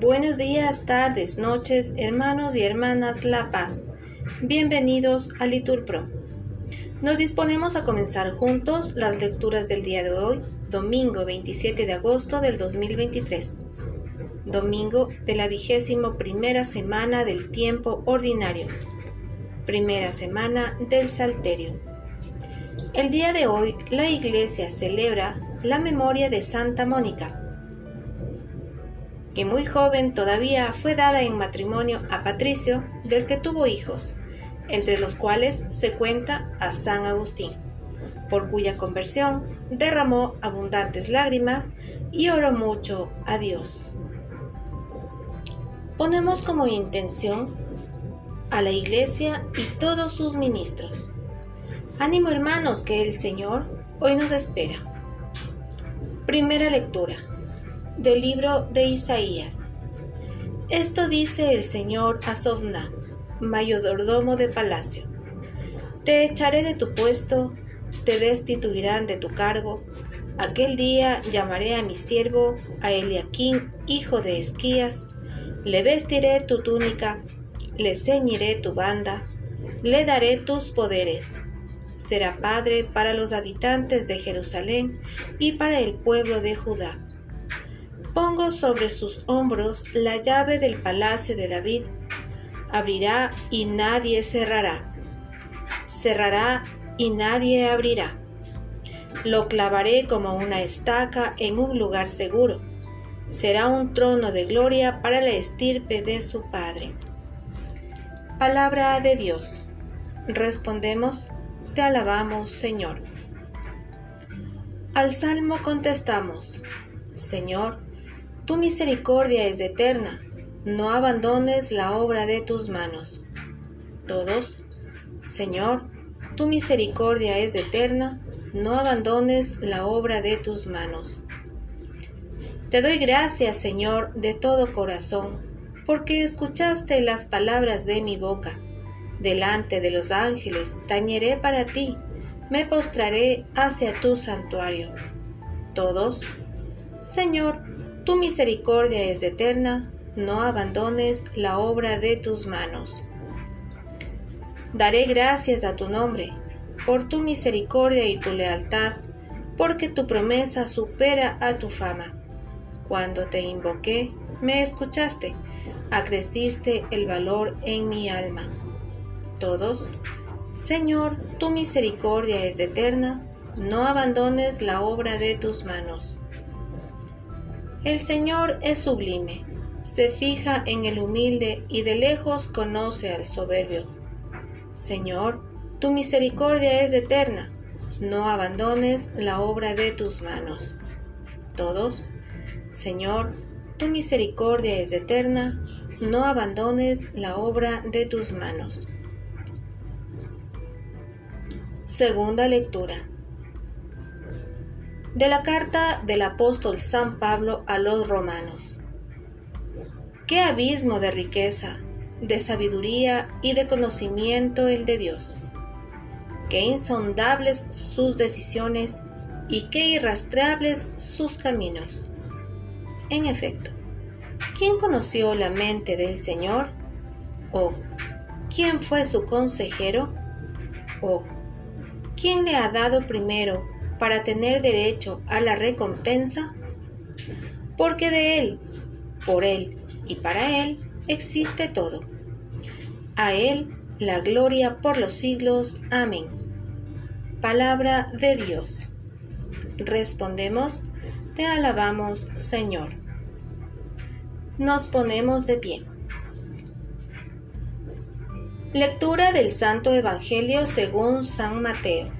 Buenos días, tardes, noches, hermanos y hermanas La Paz. Bienvenidos a Liturpro. Nos disponemos a comenzar juntos las lecturas del día de hoy, domingo 27 de agosto del 2023, domingo de la vigésimo primera semana del tiempo ordinario, primera semana del Salterio. El día de hoy la Iglesia celebra la memoria de Santa Mónica, que muy joven todavía fue dada en matrimonio a Patricio, del que tuvo hijos, entre los cuales se cuenta a San Agustín, por cuya conversión derramó abundantes lágrimas y oró mucho a Dios. Ponemos como intención a la Iglesia y todos sus ministros. Ánimo hermanos que el Señor hoy nos espera. Primera lectura del libro de Isaías. Esto dice el Señor a Sofna, mayordomo de palacio. Te echaré de tu puesto, te destituirán de tu cargo. Aquel día llamaré a mi siervo, a Eliaquín, hijo de Esquías, le vestiré tu túnica, le ceñiré tu banda, le daré tus poderes. Será padre para los habitantes de Jerusalén y para el pueblo de Judá Pongo sobre sus hombros la llave del palacio de David. Abrirá y nadie cerrará. Cerrará y nadie abrirá. Lo clavaré como una estaca en un lugar seguro. Será un trono de gloria para la estirpe de su Padre. Palabra de Dios. Respondemos, te alabamos, Señor. Al salmo contestamos, Señor, tu misericordia es eterna, no abandones la obra de tus manos. Todos, Señor, tu misericordia es eterna, no abandones la obra de tus manos. Te doy gracias, Señor, de todo corazón, porque escuchaste las palabras de mi boca. Delante de los ángeles tañeré para ti, me postraré hacia tu santuario. Todos, Señor, tu misericordia es eterna, no abandones la obra de tus manos. Daré gracias a tu nombre, por tu misericordia y tu lealtad, porque tu promesa supera a tu fama. Cuando te invoqué, me escuchaste, acreciste el valor en mi alma. Todos, Señor, tu misericordia es eterna, no abandones la obra de tus manos. El Señor es sublime, se fija en el humilde y de lejos conoce al soberbio. Señor, tu misericordia es eterna, no abandones la obra de tus manos. Todos, Señor, tu misericordia es eterna, no abandones la obra de tus manos. Segunda lectura de la carta del apóstol San Pablo a los romanos. Qué abismo de riqueza, de sabiduría y de conocimiento el de Dios. Qué insondables sus decisiones y qué irrastreables sus caminos. En efecto, ¿quién conoció la mente del Señor? ¿O quién fue su consejero? ¿O quién le ha dado primero para tener derecho a la recompensa? Porque de Él, por Él y para Él existe todo. A Él la gloria por los siglos. Amén. Palabra de Dios. Respondemos, te alabamos, Señor. Nos ponemos de pie. Lectura del Santo Evangelio según San Mateo.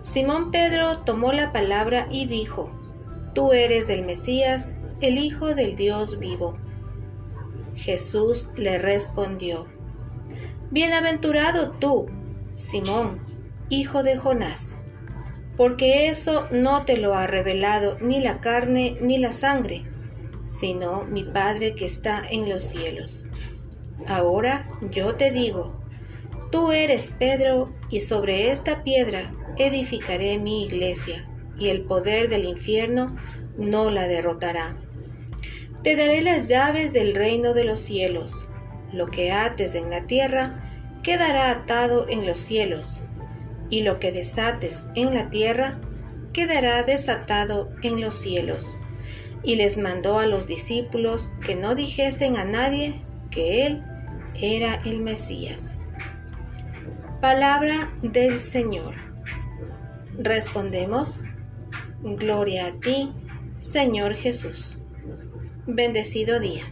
Simón Pedro tomó la palabra y dijo, Tú eres el Mesías, el Hijo del Dios vivo. Jesús le respondió, Bienaventurado tú, Simón, hijo de Jonás, porque eso no te lo ha revelado ni la carne ni la sangre, sino mi Padre que está en los cielos. Ahora yo te digo, tú eres Pedro, y sobre esta piedra edificaré mi iglesia, y el poder del infierno no la derrotará. Te daré las llaves del reino de los cielos. Lo que ates en la tierra quedará atado en los cielos, y lo que desates en la tierra quedará desatado en los cielos. Y les mandó a los discípulos que no dijesen a nadie que él era el Mesías. Palabra del Señor. Respondemos, Gloria a ti, Señor Jesús. Bendecido día.